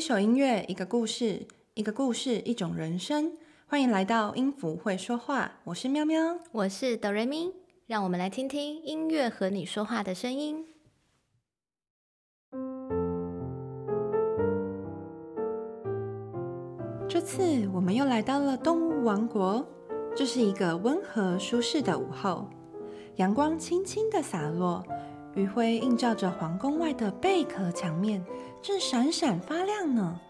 一首音乐，一个故事，一个故事，一种人生。欢迎来到音符会说话，我是喵喵，我是哆瑞咪，让我们来听听音乐和你说话的声音。这次我们又来到了动物王国，这是一个温和舒适的午后，阳光轻轻的洒落。余晖映照着皇宫外的贝壳墙面，正闪闪发亮呢。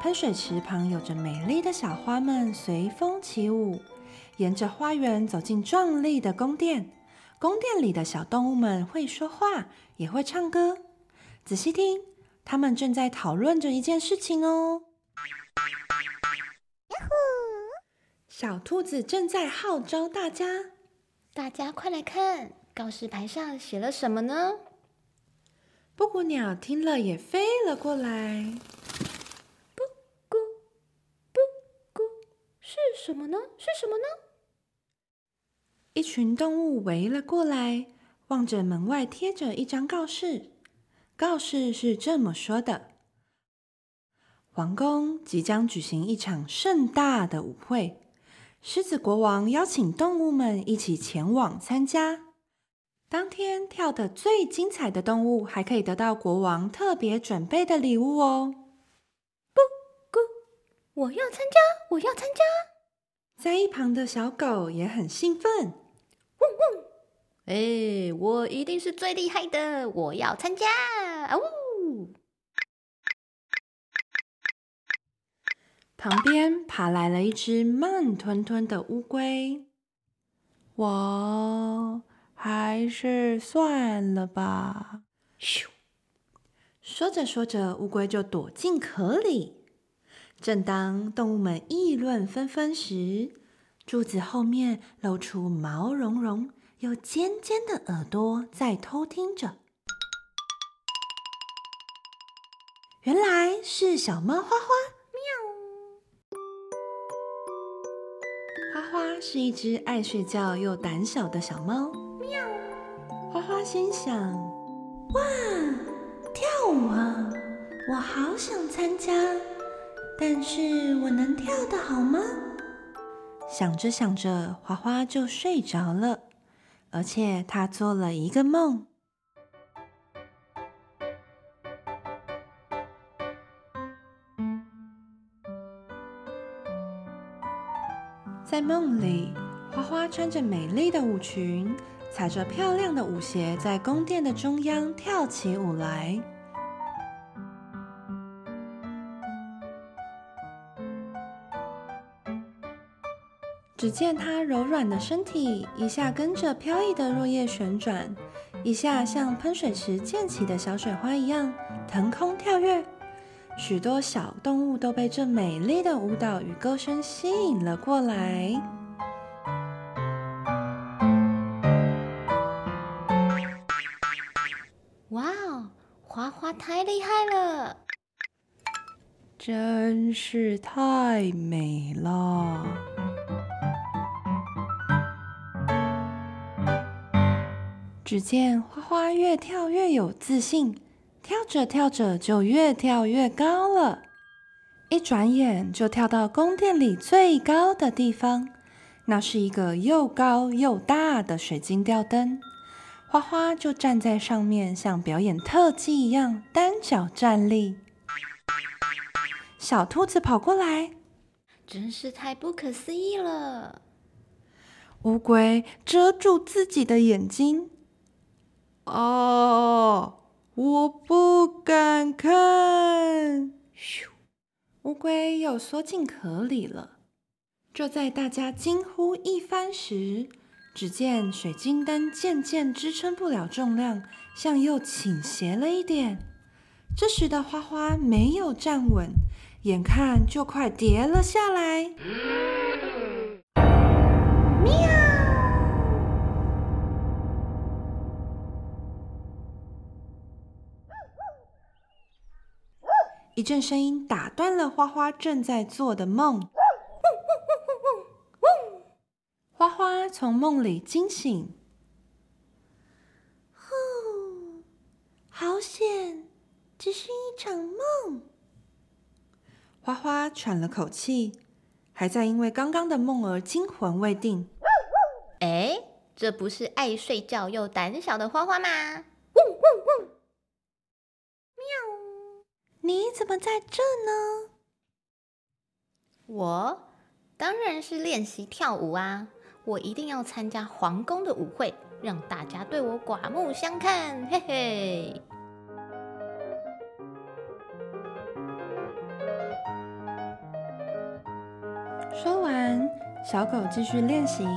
喷水池旁有着美丽的小花们随风起舞。沿着花园走进壮丽的宫殿，宫殿里的小动物们会说话，也会唱歌。仔细听，他们正在讨论着一件事情哦。小兔子正在号召大家，大家快来看。告示牌上写了什么呢？布谷鸟听了也飞了过来。布谷，布谷，是什么呢？是什么呢？一群动物围了过来，望着门外贴着一张告示。告示是这么说的：皇宫即将举行一场盛大的舞会，狮子国王邀请动物们一起前往参加。当天跳的最精彩的动物，还可以得到国王特别准备的礼物哦！不咕，我要参加，我要参加！在一旁的小狗也很兴奋，汪汪！哎，我一定是最厉害的，我要参加！啊呜！旁边爬来了一只慢吞吞的乌龟，我。还是算了吧。咻！说着说着，乌龟就躲进壳里。正当动物们议论纷纷时，柱子后面露出毛茸茸又尖尖的耳朵，在偷听着。原来是小猫花花。喵！花花是一只爱睡觉又胆小的小猫。花花心想：“哇，跳舞啊！我好想参加，但是我能跳得好吗？”想着想着，花花就睡着了，而且她做了一个梦。在梦里，花花穿着美丽的舞裙。踩着漂亮的舞鞋，在宫殿的中央跳起舞来。只见她柔软的身体，一下跟着飘逸的落叶旋转，一下像喷水池溅起的小水花一样腾空跳跃。许多小动物都被这美丽的舞蹈与歌声吸引了过来。花花太厉害了，真是太美了。只见花花越跳越有自信，跳着跳着就越跳越高了，一转眼就跳到宫殿里最高的地方。那是一个又高又大的水晶吊灯。花花就站在上面，像表演特技一样单脚站立。小兔子跑过来，真是太不可思议了。乌龟遮住自己的眼睛，哦，我不敢看。咻，乌龟又缩进壳里了。就在大家惊呼一番时，只见水晶灯渐渐支撑不了重量，向右倾斜了一点。这时的花花没有站稳，眼看就快跌了下来。喵！一阵声音打断了花花正在做的梦。花花从梦里惊醒，呼，好险，只是一场梦。花花喘了口气，还在因为刚刚的梦而惊魂未定。哎，这不是爱睡觉又胆小的花花吗？汪汪汪！喵！你怎么在这呢？我当然是练习跳舞啊！我一定要参加皇宫的舞会，让大家对我刮目相看，嘿嘿。说完，小狗继续练习。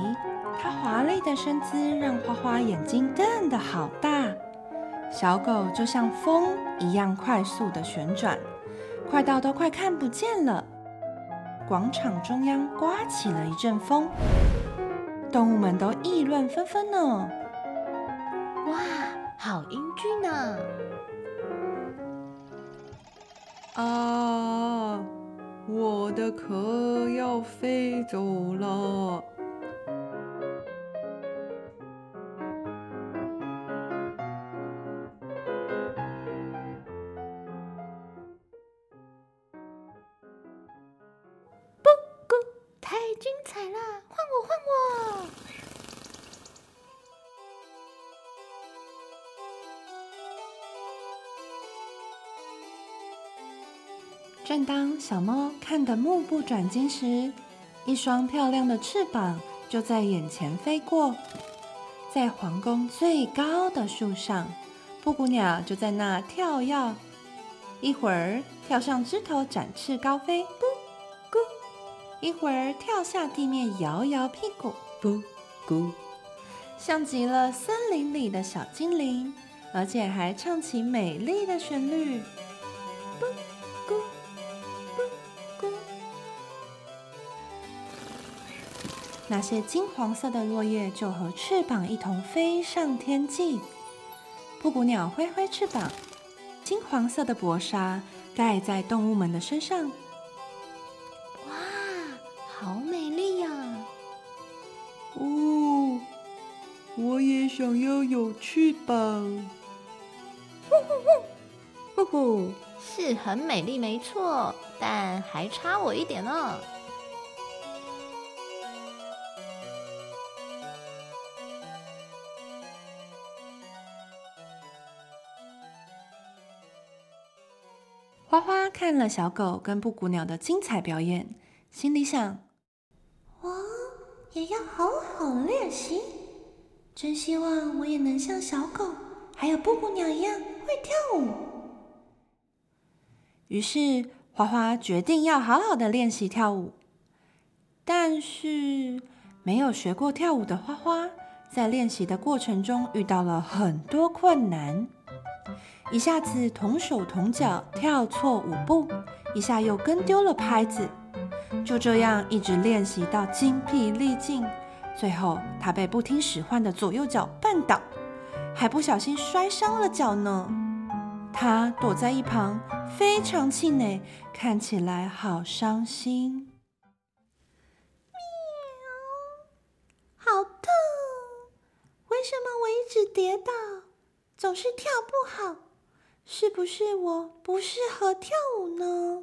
它华丽的身姿让花花眼睛瞪得好大。小狗就像风一样快速的旋转，快到都快看不见了。广场中央刮起了一阵风，动物们都议论纷纷呢。哇，好英俊呢！啊，我的壳要飞走了。正当小猫看得目不转睛时，一双漂亮的翅膀就在眼前飞过。在皇宫最高的树上，布谷鸟就在那跳跃，一会儿跳上枝头展翅高飞。一会儿跳下地面，摇摇屁股，咕咕，像极了森林里的小精灵，而且还唱起美丽的旋律，咕。那些金黄色的落叶就和翅膀一同飞上天际。布谷鸟挥挥翅膀，金黄色的薄纱盖在动物们的身上。哇，好美丽呀！呜，我也想要有翅膀，呼呼呼，呼呼，是很美丽，没错，但还差我一点呢。花看了小狗跟布谷鸟的精彩表演，心里想：我也要好好练习。真希望我也能像小狗还有布谷鸟一样会跳舞。于是花花决定要好好的练习跳舞。但是没有学过跳舞的花花，在练习的过程中遇到了很多困难，一下子同手同脚跳错舞步，一下又跟丢了拍子，就这样一直练习到精疲力尽。最后，他被不听使唤的左右脚绊倒，还不小心摔伤了脚呢。他躲在一旁，非常气馁，看起来好伤心。喵，好痛！为什么我一直跌倒，总是跳不好？是不是我不适合跳舞呢？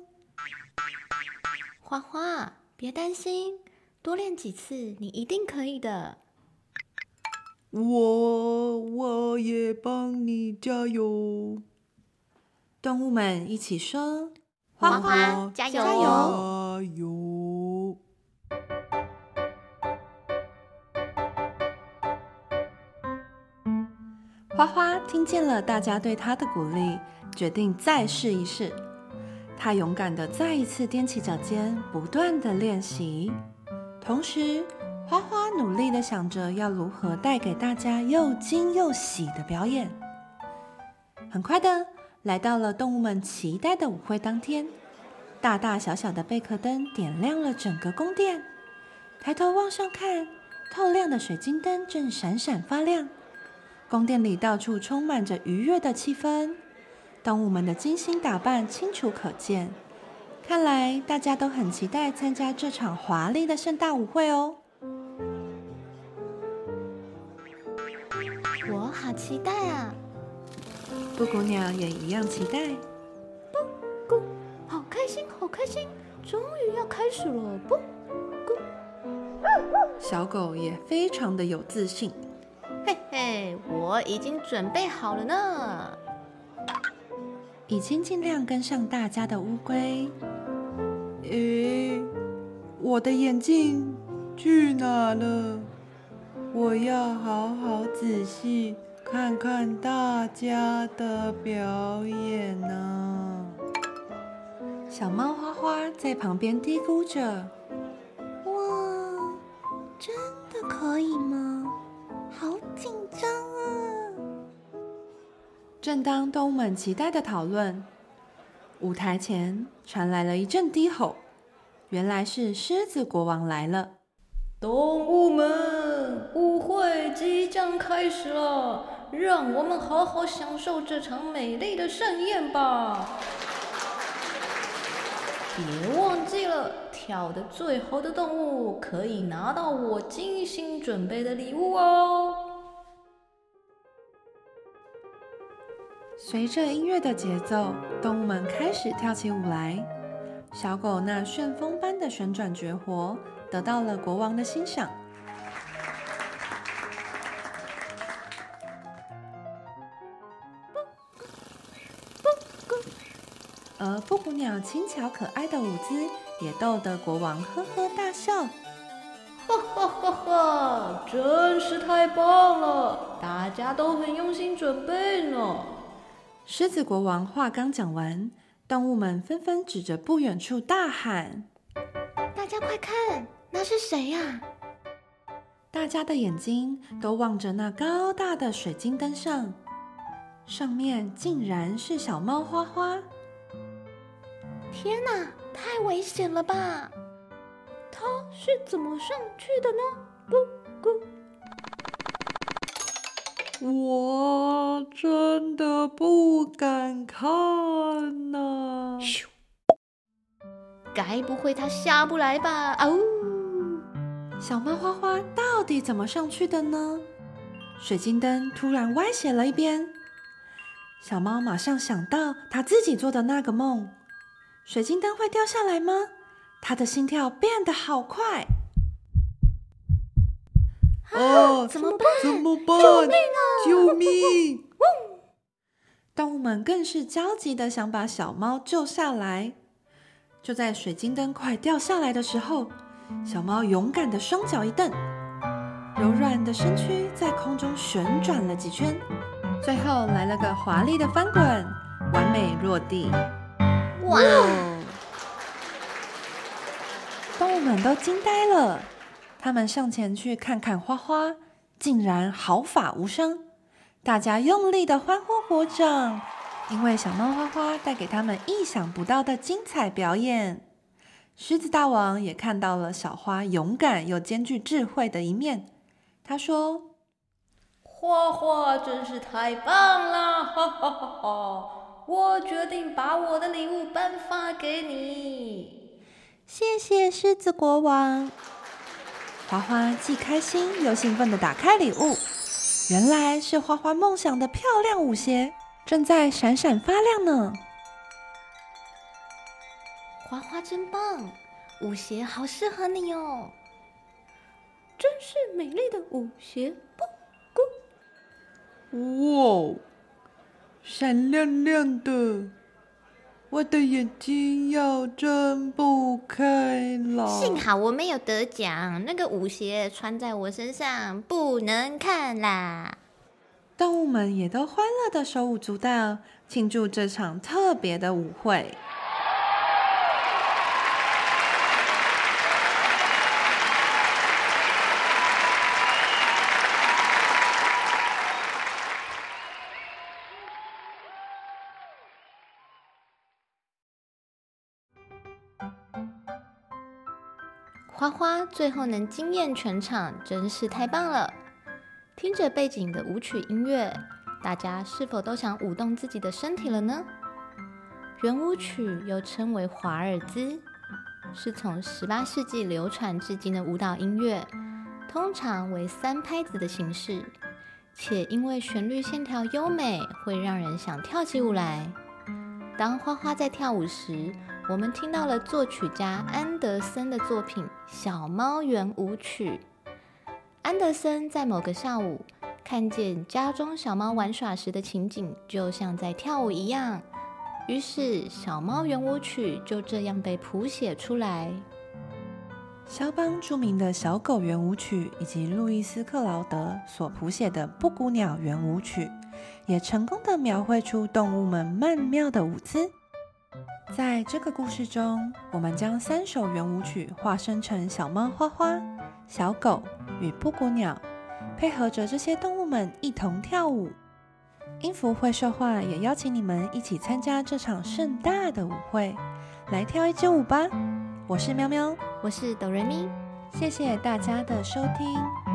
花花，别担心。多练几次，你一定可以的。我我也帮你加油。动物们一起说：“花花加油加油加油！”花花听见了大家对他的鼓励，决定再试一试。他勇敢的再一次踮起脚尖，不断的练习。同时，花花努力的想着要如何带给大家又惊又喜的表演。很快的，来到了动物们期待的舞会当天，大大小小的贝壳灯点亮了整个宫殿。抬头往上看，透亮的水晶灯正闪闪发亮，宫殿里到处充满着愉悦的气氛，动物们的精心打扮清楚可见。看来大家都很期待参加这场华丽的盛大舞会哦！我好期待啊！布谷鸟也一样期待。布谷，好开心！好开心，终于要开始了！布谷，小狗也非常的有自信。嘿嘿，我已经准备好了呢。已经尽量跟上大家的乌龟。诶，我的眼镜去哪了？我要好好仔细看看大家的表演呢。小猫花花在旁边嘀咕着：“哇，真的可以吗？好紧张啊！”正当动物们期待的讨论，舞台前传来了一阵低吼，原来是狮子国王来了。动物们，舞会即将开始了，让我们好好享受这场美丽的盛宴吧！别忘记了，跳得最好的动物可以拿到我精心准备的礼物哦。随着音乐的节奏，动物们开始跳起舞来。小狗那旋风般的旋转绝活。得到了国王的欣赏，而布谷鸟轻巧可爱的舞姿也逗得国王呵呵大笑。哈哈哈哈！真是太棒了，大家都很用心准备呢。狮子国王话刚讲完，动物们纷纷指着不远处大喊：“大家快看！”那是谁呀？大家的眼睛都望着那高大的水晶灯上，上面竟然是小猫花花。天哪，太危险了吧！它是怎么上去的呢？咕咕，我真的不敢看呐！咻，该不会它下不来吧？哦。小猫花花到底怎么上去的呢？水晶灯突然歪斜了一边，小猫马上想到它自己做的那个梦：水晶灯会掉下来吗？它的心跳变得好快。啊！怎么办？怎么办？救命啊！救命！动物们更是焦急的想把小猫救下来。就在水晶灯快掉下来的时候。小猫勇敢的双脚一蹬，柔软的身躯在空中旋转了几圈，最后来了个华丽的翻滚，完美落地。哇！动物们都惊呆了，他们上前去看看花花，竟然毫发无伤。大家用力的欢呼鼓掌，因为小猫花花带给他们意想不到的精彩表演。狮子大王也看到了小花勇敢又兼具智慧的一面。他说：“花花真是太棒了，哈哈哈哈！我决定把我的礼物颁发给你。”谢谢狮子国王。花花既开心又兴奋地打开礼物，原来是花花梦想的漂亮舞鞋，正在闪闪发亮呢。花花真棒，舞鞋好适合你哦！真是美丽的舞鞋，不咕！哇，闪亮亮的，我的眼睛要睁不开了。幸好我没有得奖，那个舞鞋穿在我身上不能看啦。动物们也都欢乐的手舞足蹈，庆祝这场特别的舞会。花花最后能惊艳全场，真是太棒了！听着背景的舞曲音乐，大家是否都想舞动自己的身体了呢？圆舞曲又称为华尔兹，是从十八世纪流传至今的舞蹈音乐，通常为三拍子的形式，且因为旋律线条优美，会让人想跳起舞来。当花花在跳舞时，我们听到了作曲家安德森的作品《小猫圆舞曲》。安德森在某个下午看见家中小猫玩耍时的情景，就像在跳舞一样。于是，《小猫圆舞曲》就这样被谱写出来。肖邦著名的小狗圆舞曲，以及路易斯克劳德所谱写的布谷鸟圆舞曲，也成功的描绘出动物们曼妙的舞姿。在这个故事中，我们将三首圆舞曲化身成小猫花花、小狗与布谷鸟，配合着这些动物们一同跳舞。音符会说话，也邀请你们一起参加这场盛大的舞会，来跳一支舞吧！我是喵喵。我是哆瑞咪，谢谢大家的收听。